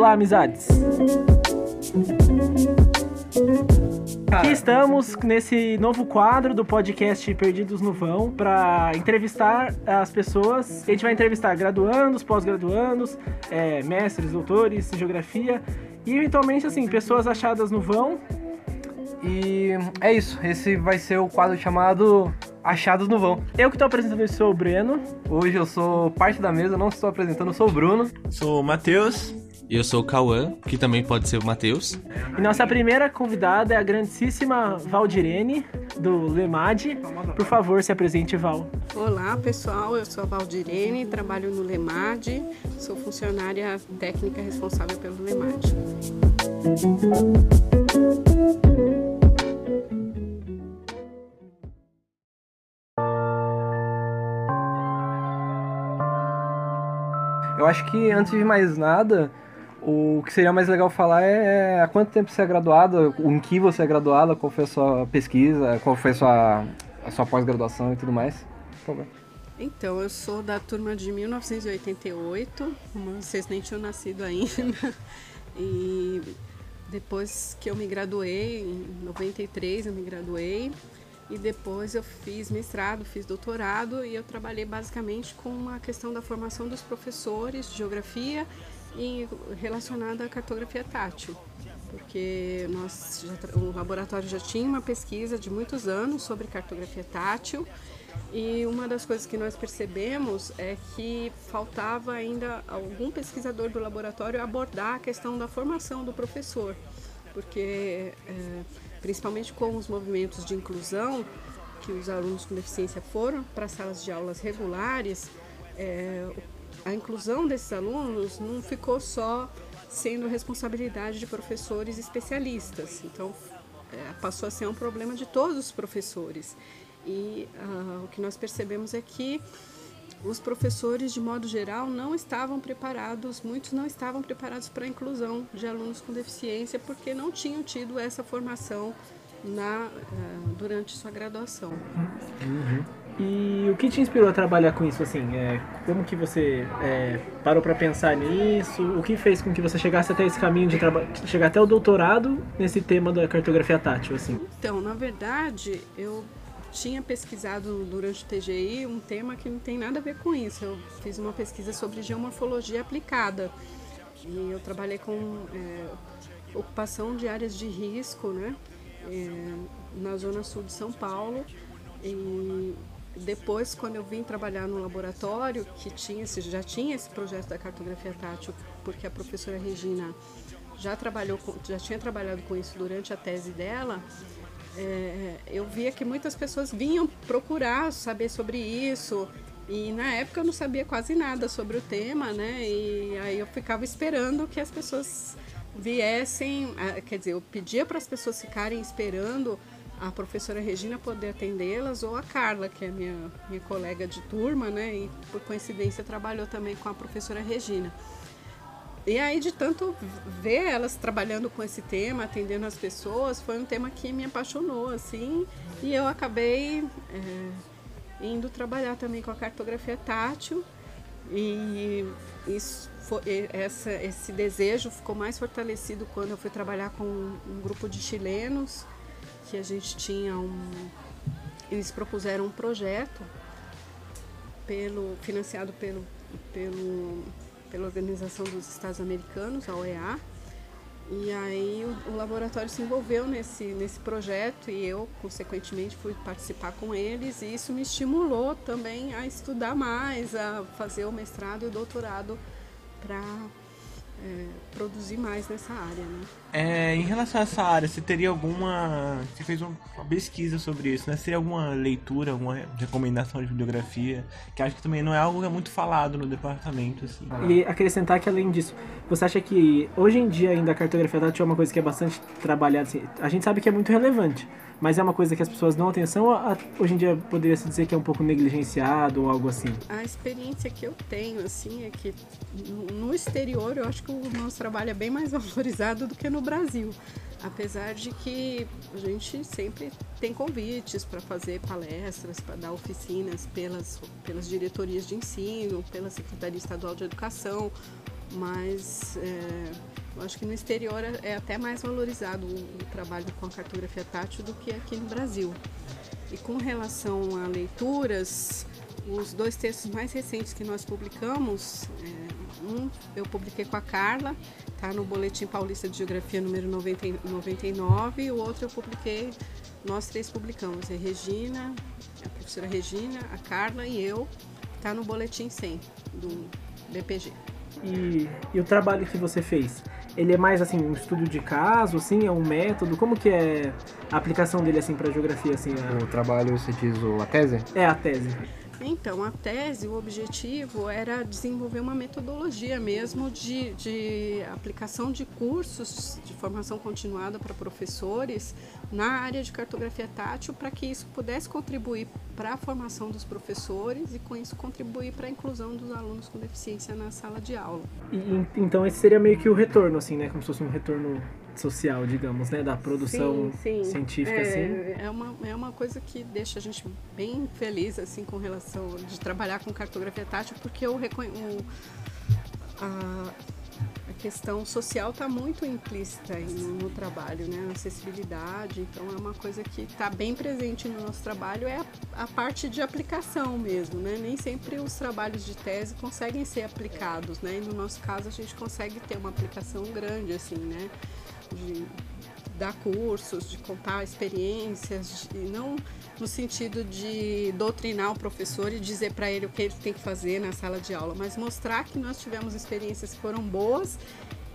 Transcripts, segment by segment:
Olá, amizades! Aqui estamos nesse novo quadro do podcast Perdidos no Vão para entrevistar as pessoas. A gente vai entrevistar graduandos, pós-graduandos, é, mestres, doutores em geografia e eventualmente assim pessoas achadas no vão. E é isso. Esse vai ser o quadro chamado Achados no Vão. Eu que estou apresentando isso sou o Breno. Hoje eu sou parte da mesa, não estou apresentando, eu sou o Bruno. Sou o Matheus. E eu sou o Cauã, que também pode ser o Matheus. E nossa primeira convidada é a grandíssima Valdirene, do Lemad. Por favor, se apresente, Val. Olá, pessoal. Eu sou a Valdirene, trabalho no Lemad. Sou funcionária técnica responsável pelo Lemad. Eu acho que antes de mais nada, o que seria mais legal falar é há quanto tempo você é graduado, em que você é graduado, qual foi a sua pesquisa, qual foi a sua, a sua pós-graduação e tudo mais. Então, eu sou da turma de 1988, vocês nem tinham nascido ainda. E depois que eu me graduei, em 93 eu me graduei, e depois eu fiz mestrado, fiz doutorado e eu trabalhei basicamente com a questão da formação dos professores de geografia e relacionada à cartografia tátil, porque nós já, o laboratório já tinha uma pesquisa de muitos anos sobre cartografia tátil e uma das coisas que nós percebemos é que faltava ainda algum pesquisador do laboratório abordar a questão da formação do professor, porque é, principalmente com os movimentos de inclusão, que os alunos com deficiência foram para salas de aulas regulares, é, a inclusão desses alunos não ficou só sendo responsabilidade de professores especialistas. Então, é, passou a ser um problema de todos os professores. E uh, o que nós percebemos é que os professores, de modo geral, não estavam preparados, muitos não estavam preparados para a inclusão de alunos com deficiência, porque não tinham tido essa formação na, uh, durante sua graduação. Uhum. E o que te inspirou a trabalhar com isso assim? É, como que você é, parou para pensar nisso? O que fez com que você chegasse até esse caminho de chegar até o doutorado nesse tema da cartografia tátil assim? Então, na verdade, eu tinha pesquisado durante o TGI um tema que não tem nada a ver com isso. Eu fiz uma pesquisa sobre geomorfologia aplicada e eu trabalhei com é, ocupação de áreas de risco, né, é, na zona sul de São Paulo. E depois, quando eu vim trabalhar no laboratório, que tinha, já tinha esse projeto da cartografia tátil, porque a professora Regina já trabalhou, com, já tinha trabalhado com isso durante a tese dela é, eu via que muitas pessoas vinham procurar saber sobre isso. E na época eu não sabia quase nada sobre o tema, né? E aí eu ficava esperando que as pessoas viessem, quer dizer, eu pedia para as pessoas ficarem esperando a professora Regina poder atendê-las ou a Carla, que é minha, minha colega de turma, né? E por coincidência trabalhou também com a professora Regina. E aí, de tanto ver elas trabalhando com esse tema, atendendo as pessoas, foi um tema que me apaixonou, assim, e eu acabei é, indo trabalhar também com a cartografia tátil, e isso foi, essa, esse desejo ficou mais fortalecido quando eu fui trabalhar com um grupo de chilenos, que a gente tinha um. Eles propuseram um projeto pelo, financiado pelo, pelo pela Organização dos Estados Americanos, a OEA. E aí o, o, laboratório se envolveu nesse, nesse projeto e eu, consequentemente, fui participar com eles e isso me estimulou também a estudar mais, a fazer o mestrado e o doutorado é, produzir mais nessa área. Né? É, em relação a essa área, você teria alguma. Você fez uma pesquisa sobre isso, né? Seria alguma leitura, alguma recomendação de bibliografia? Que acho que também não é algo que é muito falado no departamento. Assim. E acrescentar que além disso, você acha que hoje em dia ainda a cartografia tátil é uma coisa que é bastante trabalhada? Assim, a gente sabe que é muito relevante mas é uma coisa que as pessoas dão atenção ou hoje em dia poderia se dizer que é um pouco negligenciado ou algo assim? A experiência que eu tenho, assim, é que no exterior eu acho que o nosso trabalho é bem mais valorizado do que no Brasil. Apesar de que a gente sempre tem convites para fazer palestras, para dar oficinas pelas, pelas diretorias de ensino, pela Secretaria Estadual de Educação, mas é, eu acho que no exterior é, é até mais valorizado o, o trabalho com a cartografia tátil do que aqui no Brasil. E com relação a leituras, os dois textos mais recentes que nós publicamos, é, um eu publiquei com a Carla, está no Boletim Paulista de Geografia número 90, 99, e o outro eu publiquei, nós três publicamos, é Regina, a professora Regina, a Carla e eu, está no Boletim 100 do BPG. E, e o trabalho que você fez? Ele é mais assim um estudo de caso, assim, é um método? Como que é a aplicação dele assim para geografia assim? A... O trabalho, você diz o, a tese? É a tese. Então, a tese, o objetivo era desenvolver uma metodologia mesmo de, de aplicação de cursos de formação continuada para professores na área de cartografia tátil, para que isso pudesse contribuir para a formação dos professores e, com isso, contribuir para a inclusão dos alunos com deficiência na sala de aula. E, então, esse seria meio que o retorno, assim, né? Como se fosse um retorno social, digamos, né? Da produção sim, sim. científica, é, assim. É uma, é uma coisa que deixa a gente bem feliz, assim, com relação de trabalhar com cartografia tátil, porque o, o a, a questão social está muito implícita no, no, trabalho, né? A acessibilidade, então é uma coisa que está bem presente no nosso trabalho, é a, a, parte de aplicação mesmo, né? Nem sempre os trabalhos de tese conseguem ser aplicados, né? E no nosso caso a gente consegue ter uma aplicação grande, assim, né? De dar cursos, de contar experiências, e não no sentido de doutrinar o professor e dizer para ele o que ele tem que fazer na sala de aula, mas mostrar que nós tivemos experiências que foram boas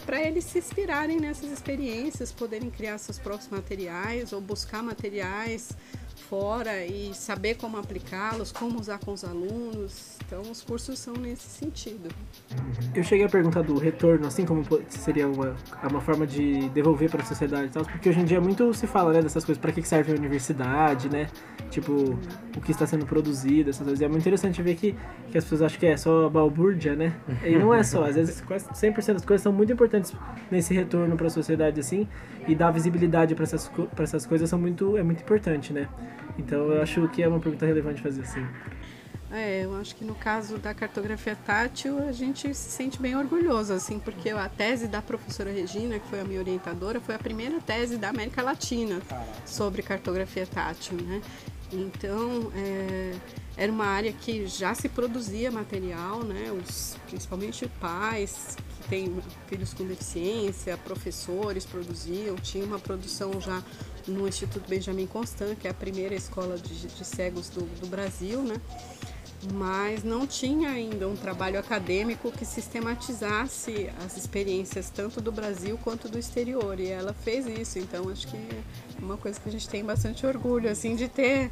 para eles se inspirarem nessas experiências, poderem criar seus próprios materiais ou buscar materiais fora e saber como aplicá-los, como usar com os alunos. Então, os cursos são nesse sentido. Eu cheguei a perguntar do retorno, assim como seria uma, uma forma de devolver para a sociedade e tal, porque hoje em dia muito se fala né, dessas coisas, para que serve a universidade, né? Tipo, o que está sendo produzido, essas coisas. E é muito interessante ver que, que as pessoas acham que é só balbúrdia, né? E não é só, às vezes quase 100% das coisas são muito importantes nesse retorno para a sociedade, assim, e dar visibilidade para essas, essas coisas são muito, é muito importante, né? Então eu acho que é uma pergunta relevante fazer assim. É, eu acho que no caso da cartografia tátil a gente se sente bem orgulhoso, assim, porque a tese da professora Regina, que foi a minha orientadora, foi a primeira tese da América Latina sobre cartografia tátil, né? Então, é, era uma área que já se produzia material, né? Os, principalmente pais que têm filhos com deficiência, professores produziam, tinha uma produção já no Instituto Benjamin Constant, que é a primeira escola de, de cegos do, do Brasil, né? Mas não tinha ainda um trabalho acadêmico que sistematizasse as experiências tanto do Brasil quanto do exterior e ela fez isso então acho que é uma coisa que a gente tem bastante orgulho assim de ter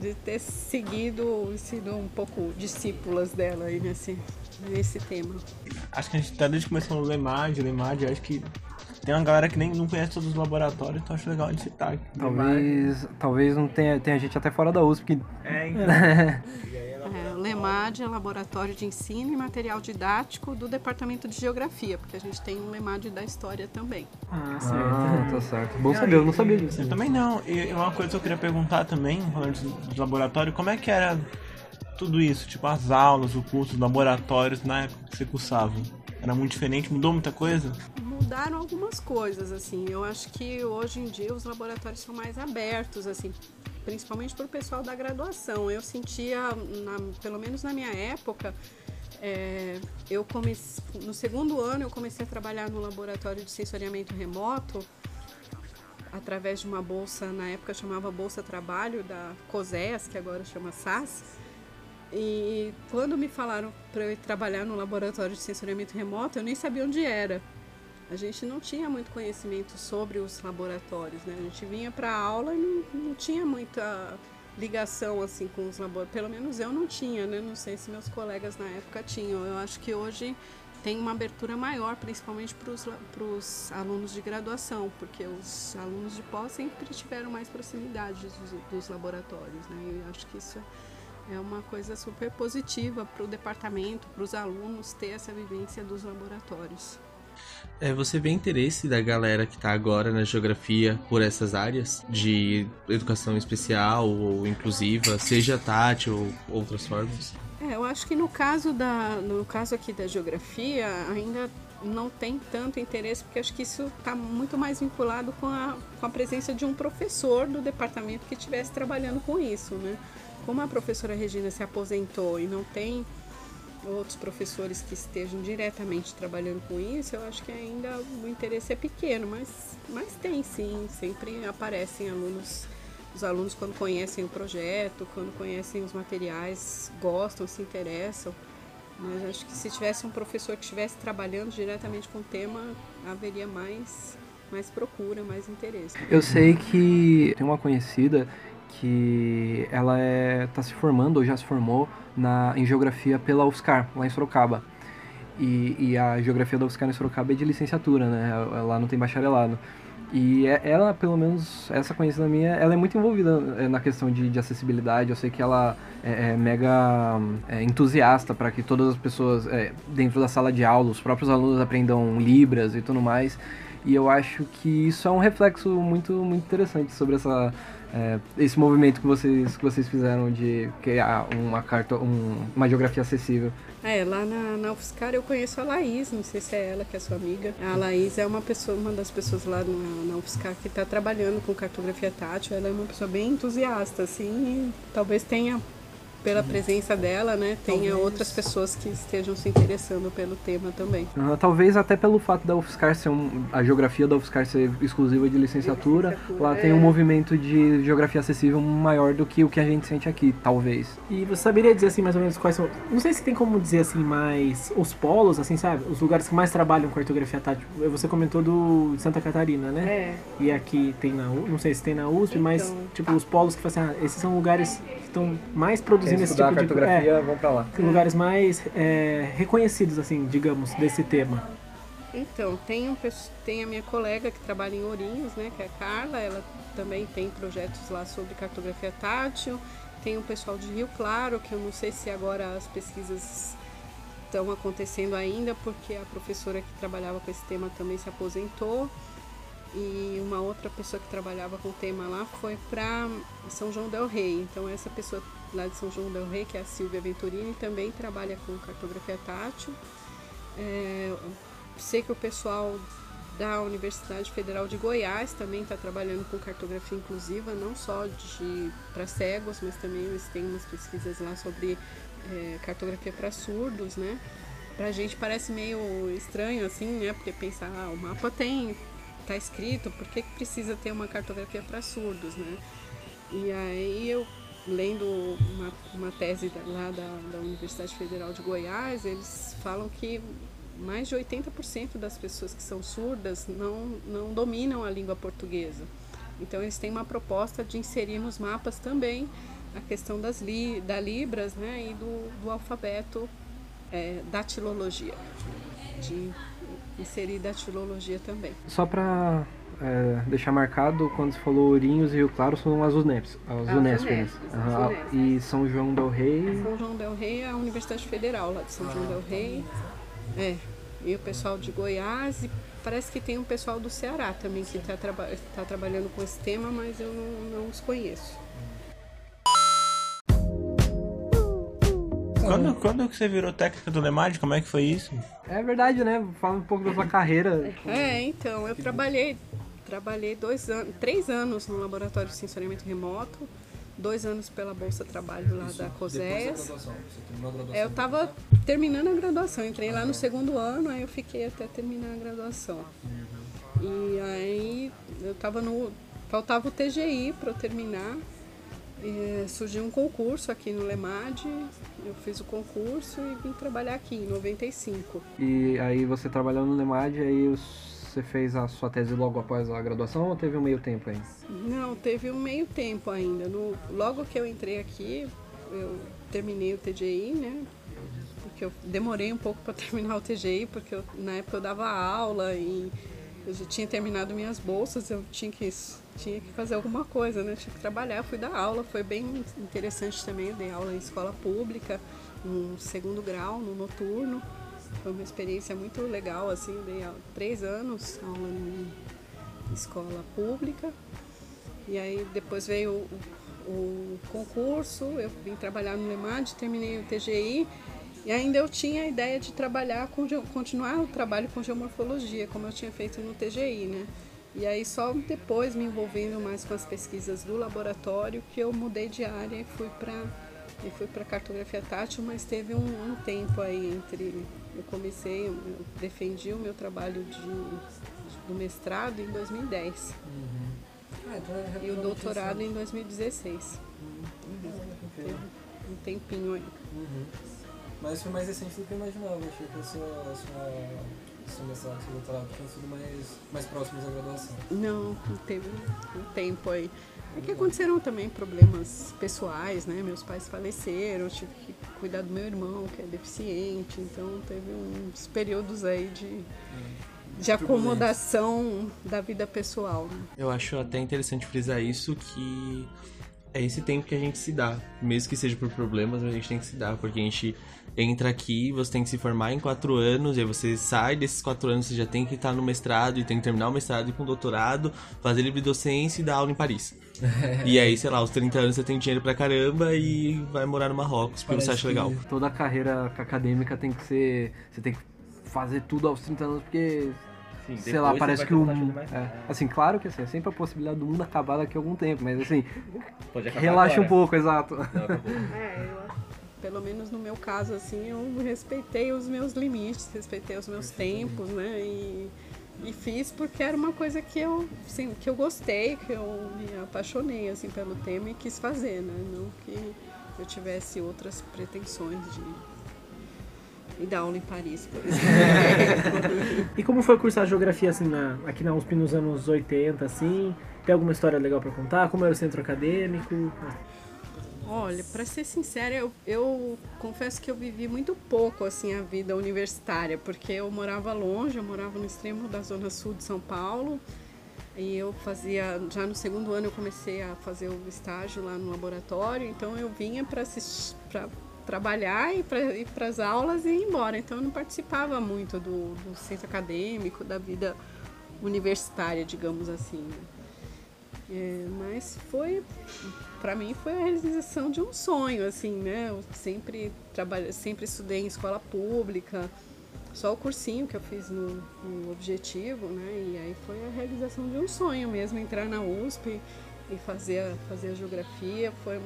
de ter seguido e sido um pouco discípulas dela aí nesse nesse tema acho que a gente tá desde que começou no Lemad Lemad acho que tem uma galera que nem não conhece todos os laboratórios, então acho legal de citar. Talvez, talvez não tenha, tenha gente até fora da USP. É, então. É, o LEMAD é Laboratório de Ensino e Material Didático do Departamento de Geografia, porque a gente tem um LEMAD da História também. Ah, certo. Ah, tá certo. Bom saber, eu não sabia disso. Eu também não. E uma coisa que eu queria perguntar também, falando de laboratório, como é que era tudo isso? Tipo, as aulas, o curso, os laboratórios na época que você cursava? Era muito diferente? Mudou muita coisa? Mudaram algumas coisas, assim. Eu acho que hoje em dia os laboratórios são mais abertos, assim, principalmente para o pessoal da graduação. Eu sentia, na, pelo menos na minha época, é, eu comecei, no segundo ano eu comecei a trabalhar no laboratório de sensoriamento remoto através de uma bolsa, na época chamava Bolsa Trabalho da COSEAS, que agora chama SAS. E quando me falaram para eu trabalhar no laboratório de sensoriamento remoto, eu nem sabia onde era. A gente não tinha muito conhecimento sobre os laboratórios, né? A gente vinha para a aula e não, não, tinha muita ligação assim com os laboratórios. Pelo menos eu não tinha, né? Não sei se meus colegas na época tinham. Eu acho que hoje tem uma abertura maior, principalmente para os alunos de graduação, porque os alunos de pós sempre tiveram mais proximidade dos, dos laboratórios, né? Eu acho que isso é uma coisa super positiva para o departamento, para os alunos ter essa vivência dos laboratórios. É, você vê interesse da galera que está agora na geografia por essas áreas de educação especial ou inclusiva, seja tátil ou outras formas? É, eu acho que no caso da, no caso aqui da geografia ainda não tem tanto interesse, porque acho que isso está muito mais vinculado com a, com a presença de um professor do departamento que estivesse trabalhando com isso, né? Como a professora Regina se aposentou e não tem outros professores que estejam diretamente trabalhando com isso, eu acho que ainda o interesse é pequeno, mas, mas tem sim, sempre aparecem alunos, os alunos quando conhecem o projeto, quando conhecem os materiais, gostam, se interessam. Mas acho que se tivesse um professor que estivesse trabalhando diretamente com o tema, haveria mais, mais procura, mais interesse. Eu sei que tem uma conhecida que ela é tá se formando ou já se formou na, em geografia pela UFSCar, lá em Sorocaba. E, e a geografia da UFSCar em Sorocaba é de licenciatura, né? Lá não tem bacharelado. E é, ela, pelo menos, essa conhecida minha, ela é muito envolvida é, na questão de, de acessibilidade. Eu sei que ela é, é mega é, entusiasta para que todas as pessoas, é, dentro da sala de aula, os próprios alunos aprendam Libras e tudo mais. E eu acho que isso é um reflexo muito, muito interessante sobre essa, é, esse movimento que vocês, que vocês fizeram de criar uma, carta, um, uma geografia acessível. É, lá na, na UFSCar eu conheço a Laís, não sei se é ela que é sua amiga. A Laís é uma pessoa, uma das pessoas lá na, na UFSCar que está trabalhando com cartografia tátil. Ela é uma pessoa bem entusiasta, assim, talvez tenha pela presença dela, né, tenha talvez. outras pessoas que estejam se interessando pelo tema também. Uh, talvez até pelo fato da UFSCar ser um, a geografia da UFSCar ser exclusiva de licenciatura, licenciatura lá é. tem um movimento de geografia acessível maior do que o que a gente sente aqui, talvez. E você saberia dizer assim mais ou menos quais são, não sei se tem como dizer assim mais os polos, assim, sabe, os lugares que mais trabalham com cartografia tátil. Você comentou do Santa Catarina, né? É. E aqui tem na, não sei se tem na USP, então. mas tipo os polos que fazem, ah, esses são lugares que estão mais produzindo esse tipo de cartografia, é, vão para lá. Lugares mais é, reconhecidos, assim, digamos, desse tema. Então, tem, um, tem a minha colega que trabalha em Ourinhos, né, que é a Carla, ela também tem projetos lá sobre cartografia tátil. Tem o pessoal de Rio Claro, que eu não sei se agora as pesquisas estão acontecendo ainda, porque a professora que trabalhava com esse tema também se aposentou. E uma outra pessoa que trabalhava com o tema lá foi para São João del Rei. Então essa pessoa lá de São João del Rei, que é a Silvia Venturini, também trabalha com cartografia tátil. É, sei que o pessoal da Universidade Federal de Goiás também está trabalhando com cartografia inclusiva, não só para cegos, mas também eles têm umas pesquisas lá sobre é, cartografia para surdos, né? Pra gente parece meio estranho assim, né? Porque pensar, ah, o mapa tem, tá escrito, por que, que precisa ter uma cartografia para surdos, né? E aí eu lendo uma, uma tese lá da, da Universidade Federal de Goiás, eles falam que mais de 80% das pessoas que são surdas não, não dominam a língua portuguesa. Então eles têm uma proposta de inserir nos mapas também a questão das li, da Libras né, e do, do alfabeto é, datilologia. De inserir datilologia também. Só para é, deixar marcado, quando você falou Ourinhos e Rio Claro, são as UNEPs. As ah, Unesp, né? uhum. E São João del Rei. São João del Rei é a Universidade Federal lá de São João del Rei. É. E o pessoal de Goiás e parece que tem um pessoal do Ceará também que está traba tá trabalhando com esse tema, mas eu não, não os conheço. Quando, quando que você virou técnica do Lemad? Como é que foi isso? É verdade, né? Fala um pouco da sua carreira. É, então, eu trabalhei Trabalhei dois anos, três anos no laboratório de sensoriamento remoto, dois anos pela Bolsa Trabalho lá Isso, da COSES. É, eu estava terminando a graduação, entrei lá no segundo ano, aí eu fiquei até terminar a graduação. E aí eu estava no. Faltava o TGI para eu terminar. E surgiu um concurso aqui no Lemad, eu fiz o concurso e vim trabalhar aqui em 95. E aí você trabalhando no Lemad, aí os você fez a sua tese logo após a graduação ou teve um meio tempo aí? Não, teve um meio tempo ainda. No, logo que eu entrei aqui, eu terminei o TGI, né? Porque eu demorei um pouco para terminar o TGI, porque eu, na época eu dava aula e eu já tinha terminado minhas bolsas, eu tinha que, tinha que fazer alguma coisa, né? Tinha que trabalhar, fui dar aula, foi bem interessante também, eu dei aula em escola pública, no segundo grau, no noturno. Foi uma experiência muito legal, assim, dei três anos aula em escola pública. E aí depois veio o, o concurso, eu vim trabalhar no LEMAD, terminei o TGI e ainda eu tinha a ideia de trabalhar com continuar o trabalho com geomorfologia, como eu tinha feito no TGI, né? E aí só depois me envolvendo mais com as pesquisas do laboratório que eu mudei de área e fui para e fui para cartografia tátil, mas teve um, um, tempo aí entre eu comecei, eu defendi o meu trabalho de, do mestrado em 2010 uhum. ah, então é e o doutorado em 2016. Uhum. Teve um tempinho aí. Uhum. Mas foi mais recente do que eu imaginava. Achei que a sua, a sua, seu mestrado, seu doutorado tinha sido mais, mais próximos da graduação. Não, teve um tempo aí. É que aconteceram também problemas pessoais, né? Meus pais faleceram, eu tive que cuidar do meu irmão, que é deficiente, então teve uns períodos aí de, é, de acomodação da vida pessoal. Né? Eu acho até interessante frisar isso que é esse tempo que a gente se dá. Mesmo que seja por problemas, a gente tem que se dar, porque a gente entra aqui, você tem que se formar em quatro anos, e aí você sai desses quatro anos, você já tem que estar no mestrado, e tem que terminar o mestrado e com doutorado, fazer livre docência e dar aula em Paris. E aí, sei lá, aos 30 anos você tem dinheiro pra caramba e vai morar no Marrocos, porque Parece você acha legal. Toda a carreira acadêmica tem que ser. Você tem que fazer tudo aos 30 anos, porque Sim, sei lá, parece que o. É, assim, claro que assim, é sempre a possibilidade do mundo acabar daqui a algum tempo, mas assim. relaxa agora. um pouco, exato. Não, é, eu pelo menos no meu caso, assim, eu respeitei os meus limites, respeitei os meus tempos, né? E, e fiz porque era uma coisa que eu, assim, que eu gostei, que eu me apaixonei, assim, pelo tema e quis fazer, né? Não que eu tivesse outras pretensões de e dar aula em Paris, por exemplo. e como foi cursar geografia assim na, aqui na USP nos anos 80, assim? Tem alguma história legal para contar? Como era o centro acadêmico? Olha, para ser sincera, eu, eu, confesso que eu vivi muito pouco assim a vida universitária, porque eu morava longe, eu morava no extremo da zona sul de São Paulo. E eu fazia, já no segundo ano eu comecei a fazer o estágio lá no laboratório, então eu vinha para trabalhar e para ir para as aulas e ir embora. Então eu não participava muito do, do centro acadêmico, da vida universitária, digamos assim. Né? É, mas foi, para mim, foi a realização de um sonho, assim, né? Eu sempre trabalhei, sempre estudei em escola pública, só o cursinho que eu fiz no, no, Objetivo, né? E aí foi a realização de um sonho mesmo, entrar na USP e fazer, fazer a geografia. Foi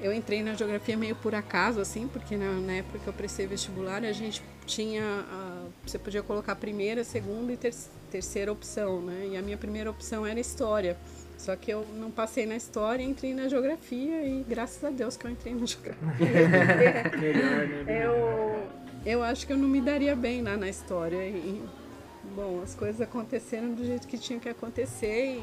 eu entrei na geografia meio por acaso, assim, porque na, na época que eu prestei vestibular, a gente tinha. A, você podia colocar a primeira, segunda e ter, terceira opção, né? E a minha primeira opção era história. Só que eu não passei na história, entrei na geografia e graças a Deus que eu entrei na geografia. Melhor, né? Eu, eu acho que eu não me daria bem lá na história. E, bom, as coisas aconteceram do jeito que tinham que acontecer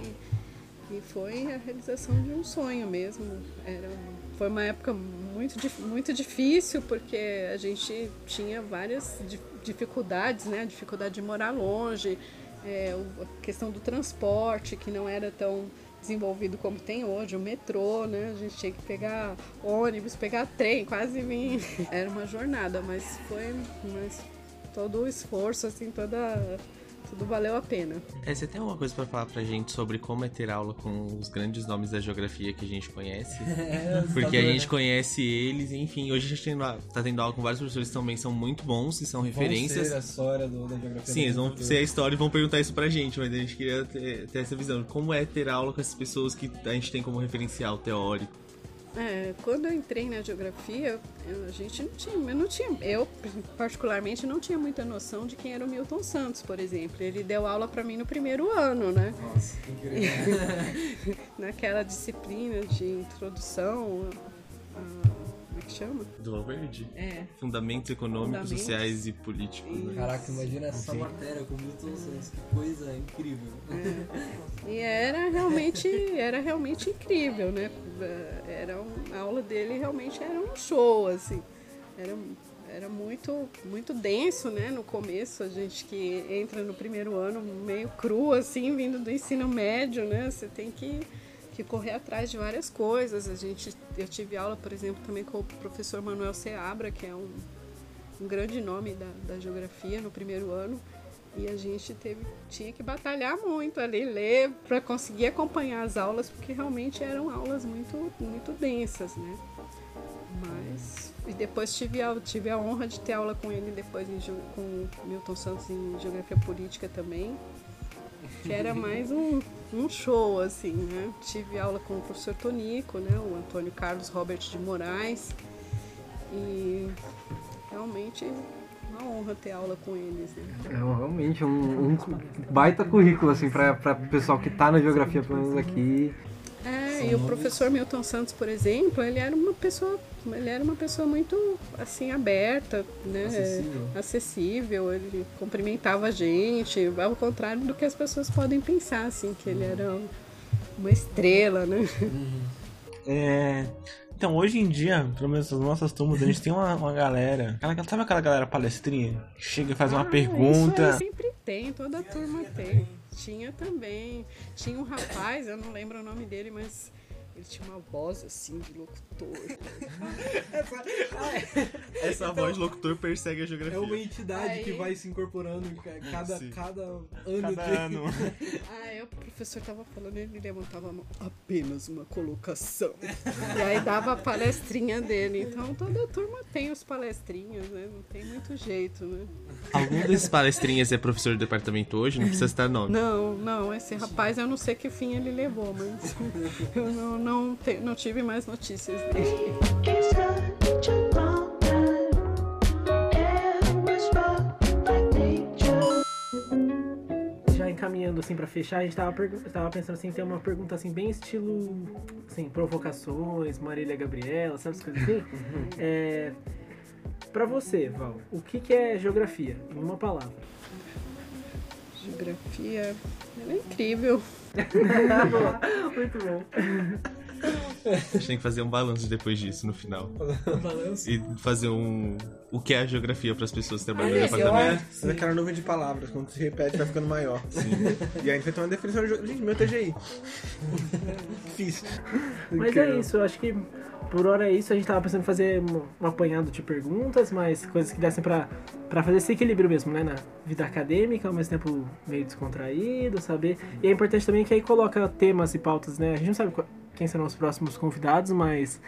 e, e foi a realização de um sonho mesmo. Era foi uma época muito, muito difícil porque a gente tinha várias dificuldades, né? A dificuldade de morar longe, é, a questão do transporte que não era tão desenvolvido como tem hoje, o metrô, né? A gente tinha que pegar ônibus, pegar trem, quase vim. Era uma jornada, mas foi mas todo o esforço, assim, toda tudo valeu a pena. É, você tem alguma coisa para falar pra gente sobre como é ter aula com os grandes nomes da geografia que a gente conhece? É, Porque a gente conhece eles, enfim, hoje a gente tá tendo aula com vários professores que também são muito bons e são referências. Vão ser a história do, da geografia. Sim, eles vão ser a história e vão perguntar isso pra gente, mas a gente queria ter, ter essa visão. Como é ter aula com essas pessoas que a gente tem como referencial teórico? É, quando eu entrei na geografia, eu, a gente não tinha, eu não tinha, eu particularmente não tinha muita noção de quem era o Milton Santos, por exemplo. Ele deu aula para mim no primeiro ano, né? Nossa, que incrível. Naquela disciplina de introdução a que chama? Do Valverde? É. Fundamentos econômicos, Fundamentos. sociais e políticos. Né? Caraca, imagina essa Sim. matéria com Milton Santos, que coisa incrível. É. E era realmente, era realmente incrível, né? Era um, a aula dele realmente era um show, assim. Era, era muito, muito denso, né? No começo, a gente que entra no primeiro ano meio cru, assim, vindo do ensino médio, né? Você tem que que correr atrás de várias coisas. A gente, eu tive aula, por exemplo, também com o professor Manuel Seabra, que é um, um grande nome da, da geografia no primeiro ano. E a gente teve, tinha que batalhar muito ali, ler para conseguir acompanhar as aulas, porque realmente eram aulas muito, muito densas, né? Mas e depois tive a, tive a honra de ter aula com ele depois em, com Milton Santos em Geografia Política também, que era mais um, um show, assim, né? Tive aula com o professor Tonico, né? O Antônio Carlos Robert de Moraes. E realmente uma honra ter aula com eles. Né? É realmente um, um baita currículo assim para o pessoal que está na geografia, pelo menos aqui. É, e o professor Milton Santos, por exemplo, ele era uma pessoa, ele era uma pessoa muito assim aberta, né? Acessível. Acessível ele cumprimentava a gente, ao contrário do que as pessoas podem pensar, assim, que ele era uma estrela, né? Uhum. É, então, hoje em dia, pelo menos nas nossas turmas, a gente tem uma, uma galera. Aquela, sabe aquela galera palestrinha? Chega e faz ah, uma pergunta. Isso sempre tem, toda turma tem. Tinha também. Tinha um rapaz, eu não lembro o nome dele, mas ele tinha uma voz assim de locutor. essa, essa então, voz de locutor persegue a geografia. É uma entidade Aí... que vai se incorporando em cada, cada ano. Cada de... ano. Aí o professor tava falando, ele levantava a mão, apenas uma colocação. e aí dava a palestrinha dele. Então toda turma tem os palestrinhos, né? Não tem muito jeito, né? Algum desses palestrinhas é professor do departamento hoje? Não precisa estar nome. Não, não. Esse rapaz eu não sei que fim ele levou, mas eu não não, te, não tive mais notícias dele. Já encaminhando assim para fechar, a gente tava, tava pensando assim, ter uma pergunta assim, bem estilo assim, provocações, Marília Gabriela, sabe essas coisas assim? Uhum. é, para você, Val, o que, que é geografia? Em uma palavra. Geografia é incrível. Muito bom. A gente tem que fazer um balanço depois disso no final. Um balanço? E fazer um. O que é a geografia para as pessoas que trabalham no departamento. É, aquela nuvem de palavras, quando se repete vai ficando maior. Sim. E aí a gente vai ter uma definição de. Gente, meu TGI. Difícil. Mas é isso, eu acho que por hora é isso. A gente tava pensando em fazer um, um apanhado de perguntas, mas coisas que dessem pra, pra fazer esse equilíbrio mesmo, né? Na vida acadêmica, ao mesmo tempo meio descontraído, saber. E é importante também que aí coloca temas e pautas, né? A gente não sabe quem serão os próximos convidados, mas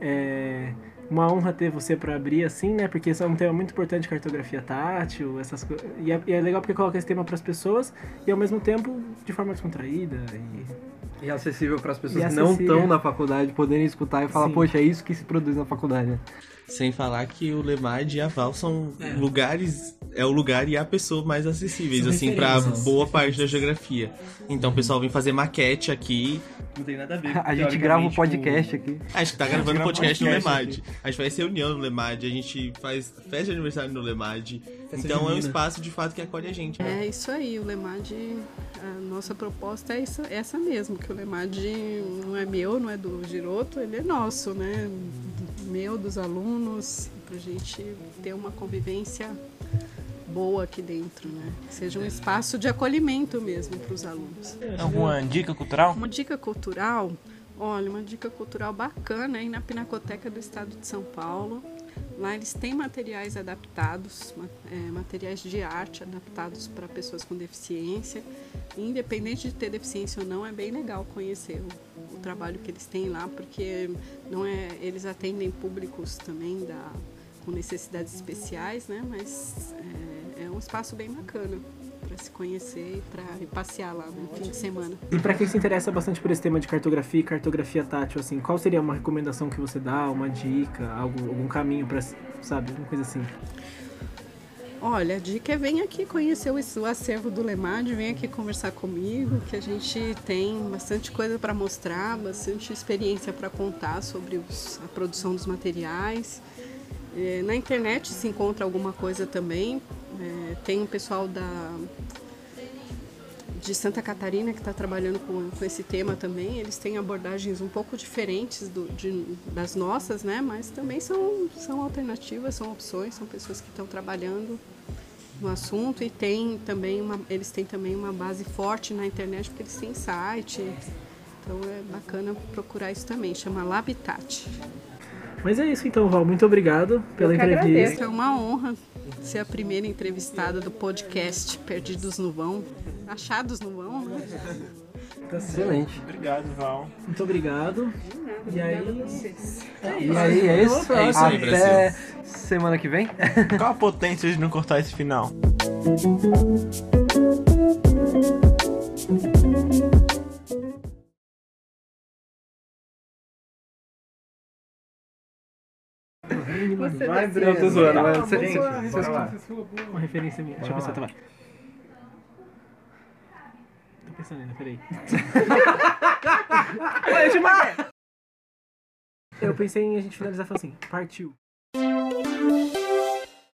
é uma honra ter você para abrir assim, né? Porque isso é um tema muito importante, cartografia tátil, essas coisas. E, é, e é legal porque coloca esse tema para as pessoas e ao mesmo tempo de forma descontraída e e acessível para as pessoas que não estão na faculdade poderem escutar e falar, Sim. poxa, é isso que se produz na faculdade. Né? Sem falar que o Lemad e a Val são é. lugares, é o lugar e a pessoa mais acessíveis, são assim, para boa parte da geografia. Então o pessoal vem fazer maquete aqui. Não tem nada a ver. A gente grava um podcast aqui. A gente tá gravando um podcast, no Lemad. A gente faz reunião no Lemad, a gente faz festa de aniversário no Lemad. Então é um espaço de fato que acolhe a gente. Né? É isso aí, o Lemad, a nossa proposta é essa, essa mesmo, que o Lemad não é meu, não é do Giroto, ele é nosso, né? Meu, dos alunos, pra gente ter uma convivência boa aqui dentro, né? Seja um espaço de acolhimento mesmo para os alunos. Alguma dica cultural? Uma dica cultural, olha, uma dica cultural bacana aí na Pinacoteca do Estado de São Paulo. Lá eles têm materiais adaptados, é, materiais de arte adaptados para pessoas com deficiência. Independente de ter deficiência ou não, é bem legal conhecer o, trabalho que eles têm lá, porque não é, eles atendem públicos também da, com necessidades especiais, né? Mas é, é um espaço bem bacana para se conhecer e para passear lá no fim de semana. E para quem se interessa bastante por esse tema de cartografia e cartografia tátil, assim, qual seria uma recomendação que você dá, uma dica, algo, algum caminho para, sabe, uma coisa assim? Olha, a dica é vem aqui conhecer o, acervo do Lemad, vem aqui conversar comigo, que a gente tem bastante coisa para mostrar, bastante experiência para contar sobre os, a produção dos materiais. É, na internet se encontra alguma coisa também, é, tem um pessoal da de Santa Catarina que está trabalhando com, com, esse tema também. Eles têm abordagens um pouco diferentes do, de, das nossas, né? Mas também são, são alternativas, são opções, são pessoas que estão trabalhando no assunto e tem também uma, eles têm também uma base forte na internet porque eles têm site. Então é bacana procurar isso também. Chama Labitat. Mas é isso então, Val. Muito obrigado pela Eu que entrevista. agradeço. É uma honra ser a primeira entrevistada do podcast Perdidos no Vão. Achados no Vão, né? Tá. Excelente. Obrigado, Val. Muito obrigado. E aí. E aí, é isso? É isso aí, Até semana que vem. Qual a potência de não cortar esse final? Vai, Eu Breno. tô zoando, Tá. mas Gente. Uma referência minha. Deixa eu pensar, tá vai. Tô pensando ainda, peraí. Deixa eu marcar. Eu pensei em a gente finalizar falando assim, partiu.